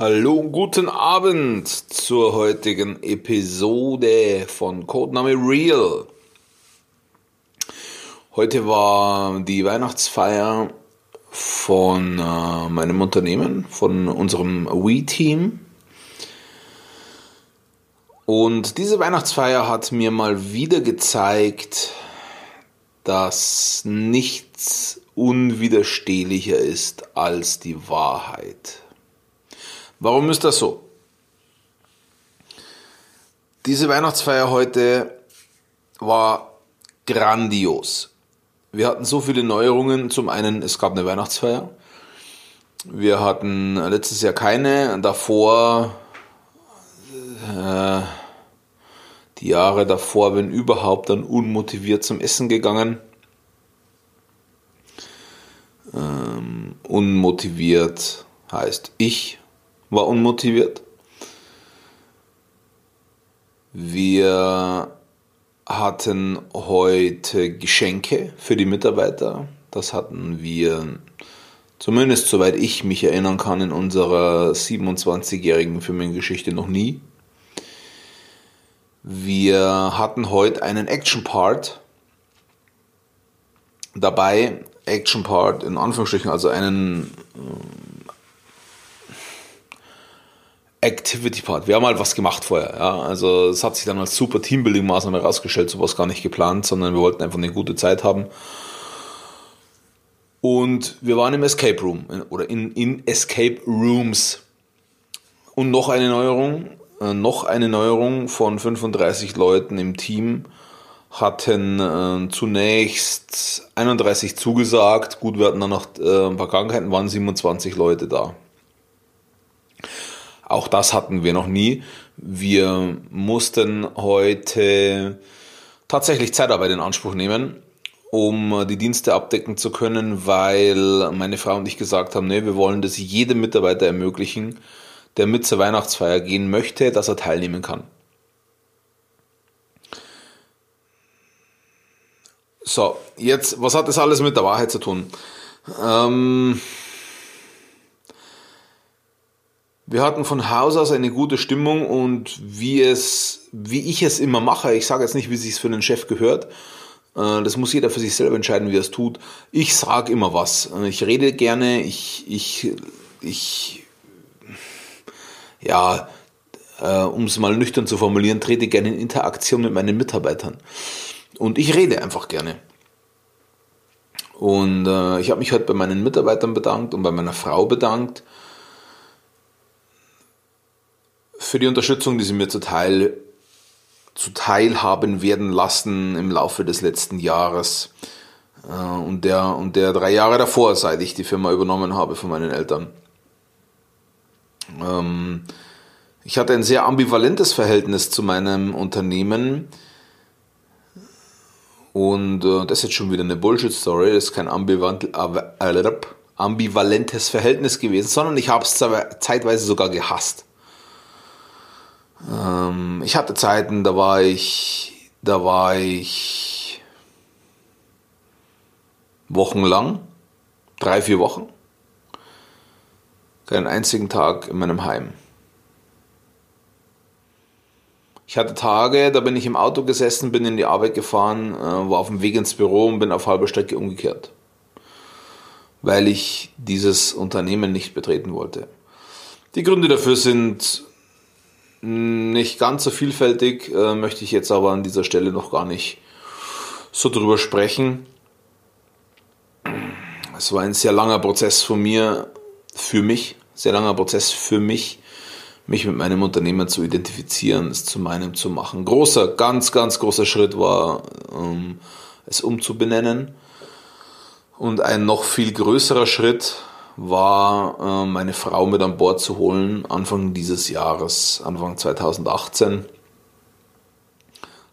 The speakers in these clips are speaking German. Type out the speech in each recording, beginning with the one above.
Hallo und guten Abend zur heutigen Episode von Codename Real. Heute war die Weihnachtsfeier von äh, meinem Unternehmen, von unserem We-Team. Und diese Weihnachtsfeier hat mir mal wieder gezeigt, dass nichts unwiderstehlicher ist als die Wahrheit. Warum ist das so? Diese Weihnachtsfeier heute war grandios. Wir hatten so viele Neuerungen. Zum einen, es gab eine Weihnachtsfeier. Wir hatten letztes Jahr keine. Davor, äh, die Jahre davor, wenn überhaupt, dann unmotiviert zum Essen gegangen. Ähm, unmotiviert heißt ich war unmotiviert. Wir hatten heute Geschenke für die Mitarbeiter. Das hatten wir, zumindest soweit ich mich erinnern kann, in unserer 27-jährigen Firmengeschichte noch nie. Wir hatten heute einen Action-Part dabei. Action-Part in Anführungsstrichen, also einen Activity Part. Wir haben halt was gemacht vorher. Ja? Also es hat sich dann als super Teambuilding-Maßnahme herausgestellt, sowas gar nicht geplant, sondern wir wollten einfach eine gute Zeit haben. Und wir waren im Escape Room oder in, in Escape Rooms. Und noch eine Neuerung, äh, noch eine Neuerung von 35 Leuten im Team hatten äh, zunächst 31 zugesagt. Gut, wir hatten dann noch äh, ein paar Krankheiten, waren 27 Leute da. Auch das hatten wir noch nie. Wir mussten heute tatsächlich Zeitarbeit in Anspruch nehmen, um die Dienste abdecken zu können, weil meine Frau und ich gesagt haben, nee, wir wollen das jedem Mitarbeiter ermöglichen, der mit zur Weihnachtsfeier gehen möchte, dass er teilnehmen kann. So, jetzt, was hat das alles mit der Wahrheit zu tun? Ähm, Wir hatten von Haus aus eine gute Stimmung und wie es, wie ich es immer mache, ich sage jetzt nicht, wie es sich für einen Chef gehört, äh, das muss jeder für sich selber entscheiden, wie er es tut. Ich sage immer was. Ich rede gerne, ich, ich, ich, ja, äh, um es mal nüchtern zu formulieren, trete gerne in Interaktion mit meinen Mitarbeitern. Und ich rede einfach gerne. Und äh, ich habe mich heute bei meinen Mitarbeitern bedankt und bei meiner Frau bedankt für die Unterstützung, die Sie mir zuteil, zuteil haben werden lassen im Laufe des letzten Jahres äh, und, der, und der drei Jahre davor, seit ich die Firma übernommen habe von meinen Eltern. Ähm, ich hatte ein sehr ambivalentes Verhältnis zu meinem Unternehmen. Und äh, das ist jetzt schon wieder eine Bullshit-Story, das ist kein ambivalentes Verhältnis gewesen, sondern ich habe es zeitweise sogar gehasst. Ähm, ich hatte Zeiten, da war ich, da war ich wochenlang, drei, vier Wochen, keinen einzigen Tag in meinem Heim. Ich hatte Tage, da bin ich im Auto gesessen, bin in die Arbeit gefahren, äh, war auf dem Weg ins Büro und bin auf halber Strecke umgekehrt, weil ich dieses Unternehmen nicht betreten wollte. Die Gründe dafür sind nicht ganz so vielfältig, äh, möchte ich jetzt aber an dieser Stelle noch gar nicht so drüber sprechen. Es war ein sehr langer Prozess von mir, für mich, sehr langer Prozess für mich, mich mit meinem Unternehmen zu identifizieren, es zu meinem zu machen. Großer, ganz, ganz großer Schritt war, ähm, es umzubenennen. Und ein noch viel größerer Schritt war, äh, meine Frau mit an Bord zu holen, Anfang dieses Jahres, Anfang 2018.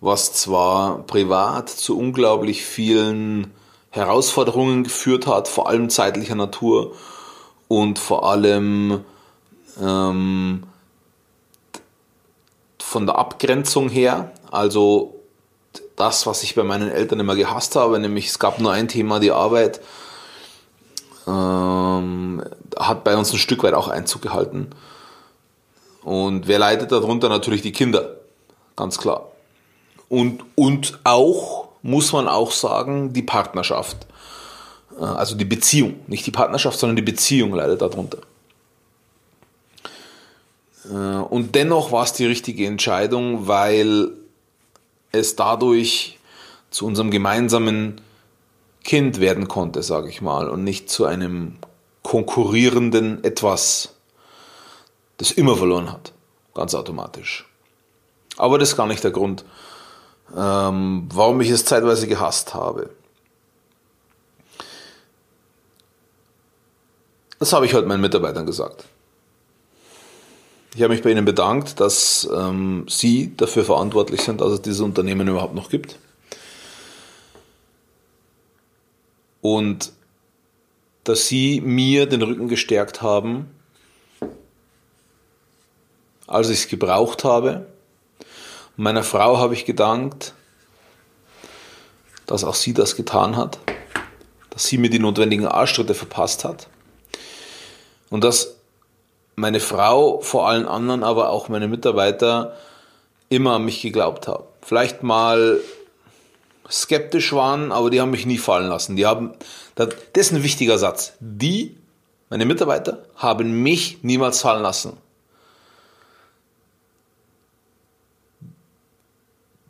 Was zwar privat zu unglaublich vielen Herausforderungen geführt hat, vor allem zeitlicher Natur und vor allem ähm, von der Abgrenzung her, also das, was ich bei meinen Eltern immer gehasst habe, nämlich es gab nur ein Thema, die Arbeit ähm, hat bei uns ein Stück weit auch Einzug gehalten. Und wer leidet darunter? Natürlich die Kinder, ganz klar. Und, und auch, muss man auch sagen, die Partnerschaft. Äh, also die Beziehung, nicht die Partnerschaft, sondern die Beziehung leidet darunter. Äh, und dennoch war es die richtige Entscheidung, weil es dadurch zu unserem gemeinsamen Kind werden konnte, sage ich mal, und nicht zu einem konkurrierenden Etwas, das immer verloren hat, ganz automatisch. Aber das ist gar nicht der Grund, ähm, warum ich es zeitweise gehasst habe. Das habe ich heute meinen Mitarbeitern gesagt. Ich habe mich bei Ihnen bedankt, dass ähm, Sie dafür verantwortlich sind, dass es dieses Unternehmen überhaupt noch gibt. Und dass Sie mir den Rücken gestärkt haben, als ich es gebraucht habe. Meiner Frau habe ich gedankt, dass auch sie das getan hat, dass sie mir die notwendigen Arschtritte verpasst hat und dass meine Frau, vor allen anderen, aber auch meine Mitarbeiter immer an mich geglaubt haben. Vielleicht mal skeptisch waren, aber die haben mich nie fallen lassen. Die haben, das ist ein wichtiger Satz. Die, meine Mitarbeiter, haben mich niemals fallen lassen.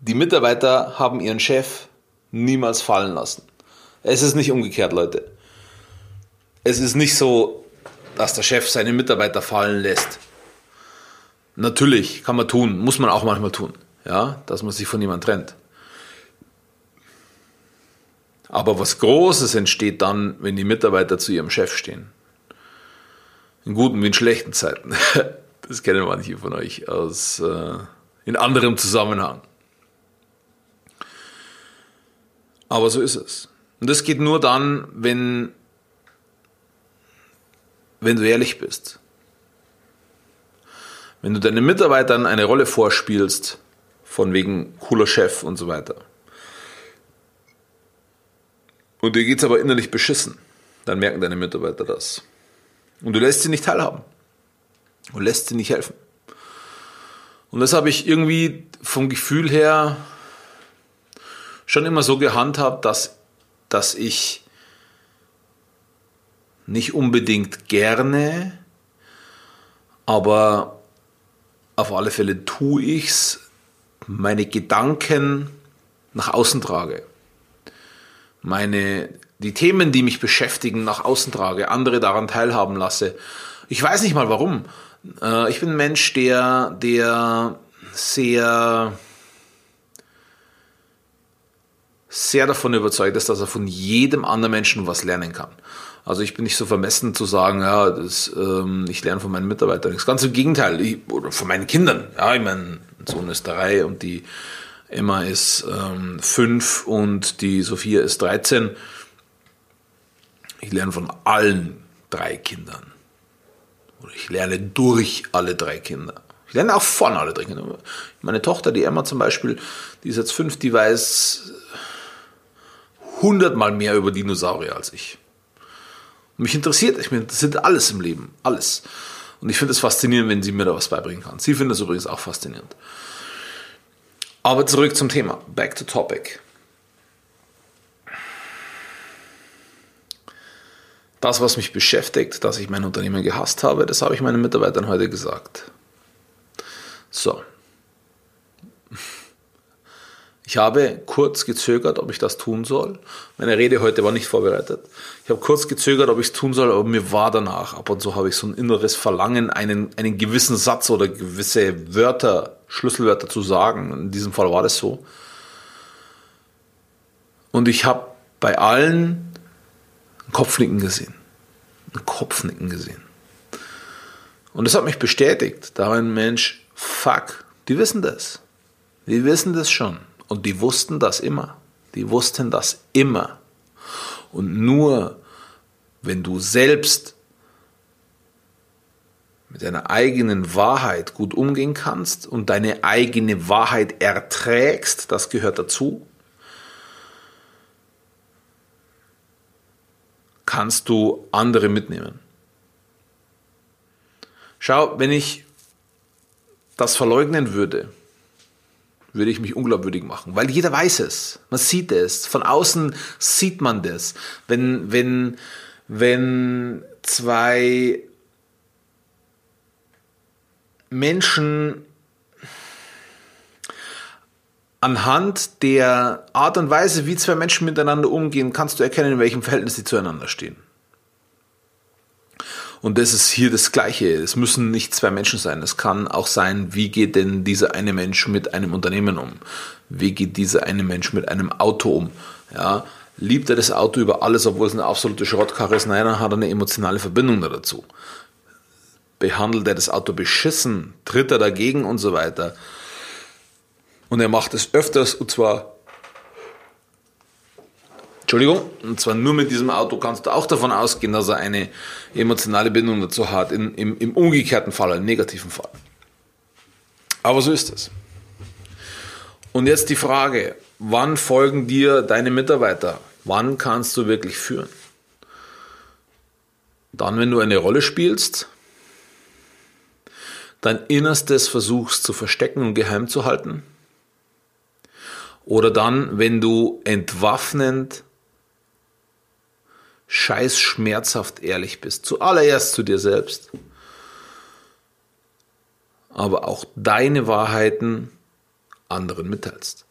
Die Mitarbeiter haben ihren Chef niemals fallen lassen. Es ist nicht umgekehrt, Leute. Es ist nicht so, dass der Chef seine Mitarbeiter fallen lässt. Natürlich kann man tun, muss man auch manchmal tun, ja, dass man sich von jemandem trennt. Aber was Großes entsteht dann, wenn die Mitarbeiter zu ihrem Chef stehen. In guten wie in schlechten Zeiten. Das kennen manche von euch aus äh, in anderem Zusammenhang. Aber so ist es. Und das geht nur dann, wenn wenn du ehrlich bist. Wenn du deinen Mitarbeitern eine Rolle vorspielst, von wegen cooler Chef und so weiter, und dir geht es aber innerlich beschissen, dann merken deine Mitarbeiter das. Und du lässt sie nicht teilhaben. Du lässt sie nicht helfen. Und das habe ich irgendwie vom Gefühl her schon immer so gehandhabt, dass, dass ich nicht unbedingt gerne, aber auf alle Fälle tue ich es, meine Gedanken nach außen trage. Meine, die Themen, die mich beschäftigen, nach außen trage, andere daran teilhaben lasse. Ich weiß nicht mal warum. Äh, ich bin ein Mensch, der, der sehr, sehr davon überzeugt ist, dass er von jedem anderen Menschen was lernen kann. Also ich bin nicht so vermessen zu sagen, ja, das, ähm, ich lerne von meinen Mitarbeitern nichts. Ganz im Gegenteil, ich, oder von meinen Kindern. Ja, ich mein Sohn ist drei und die Emma ist ähm, fünf und die Sophia ist 13. Ich lerne von allen drei Kindern. Oder ich lerne durch alle drei Kinder. Ich lerne auch von alle drei Kinder. Meine Tochter, die Emma zum Beispiel, die ist jetzt fünf, die weiß hundertmal mehr über Dinosaurier als ich. Mich interessiert, ich mich interessiert alles im Leben, alles. Und ich finde es faszinierend, wenn sie mir da was beibringen kann. Sie findet es übrigens auch faszinierend. Aber zurück zum Thema. Back to topic. Das, was mich beschäftigt, dass ich mein Unternehmen gehasst habe, das habe ich meinen Mitarbeitern heute gesagt. So, ich habe kurz gezögert, ob ich das tun soll. Meine Rede heute war nicht vorbereitet. Ich habe kurz gezögert, ob ich es tun soll, aber mir war danach. Ab und zu habe ich so ein inneres Verlangen, einen, einen gewissen Satz oder gewisse Wörter, Schlüsselwörter zu sagen. In diesem Fall war das so. Und ich habe bei allen ein Kopfnicken gesehen. Ein Kopfnicken gesehen. Und das hat mich bestätigt. Da war ein Mensch, fuck, die wissen das. Die wissen das schon. Und die wussten das immer. Die wussten das immer. Und nur wenn du selbst mit deiner eigenen Wahrheit gut umgehen kannst und deine eigene Wahrheit erträgst, das gehört dazu, kannst du andere mitnehmen. Schau, wenn ich das verleugnen würde, würde ich mich unglaubwürdig machen, weil jeder weiß es. Man sieht es. Von außen sieht man das. Wenn, wenn, wenn zwei Menschen anhand der Art und Weise, wie zwei Menschen miteinander umgehen, kannst du erkennen, in welchem Verhältnis sie zueinander stehen. Und das ist hier das Gleiche. Es müssen nicht zwei Menschen sein. Es kann auch sein, wie geht denn dieser eine Mensch mit einem Unternehmen um? Wie geht dieser eine Mensch mit einem Auto um? Ja, liebt er das Auto über alles, obwohl es eine absolute Schrottkarre ist? Nein, dann hat er eine emotionale Verbindung dazu. Behandelt er das Auto beschissen? Tritt er dagegen und so weiter? Und er macht es öfters und zwar Entschuldigung, und zwar nur mit diesem Auto kannst du auch davon ausgehen, dass er eine emotionale Bindung dazu hat, in, im, im umgekehrten Fall, im negativen Fall. Aber so ist es. Und jetzt die Frage, wann folgen dir deine Mitarbeiter? Wann kannst du wirklich führen? Dann, wenn du eine Rolle spielst, dein Innerstes versuchst zu verstecken und geheim zu halten. Oder dann, wenn du entwaffnend scheiß schmerzhaft ehrlich bist. Zuallererst zu dir selbst. Aber auch deine Wahrheiten anderen mitteilst.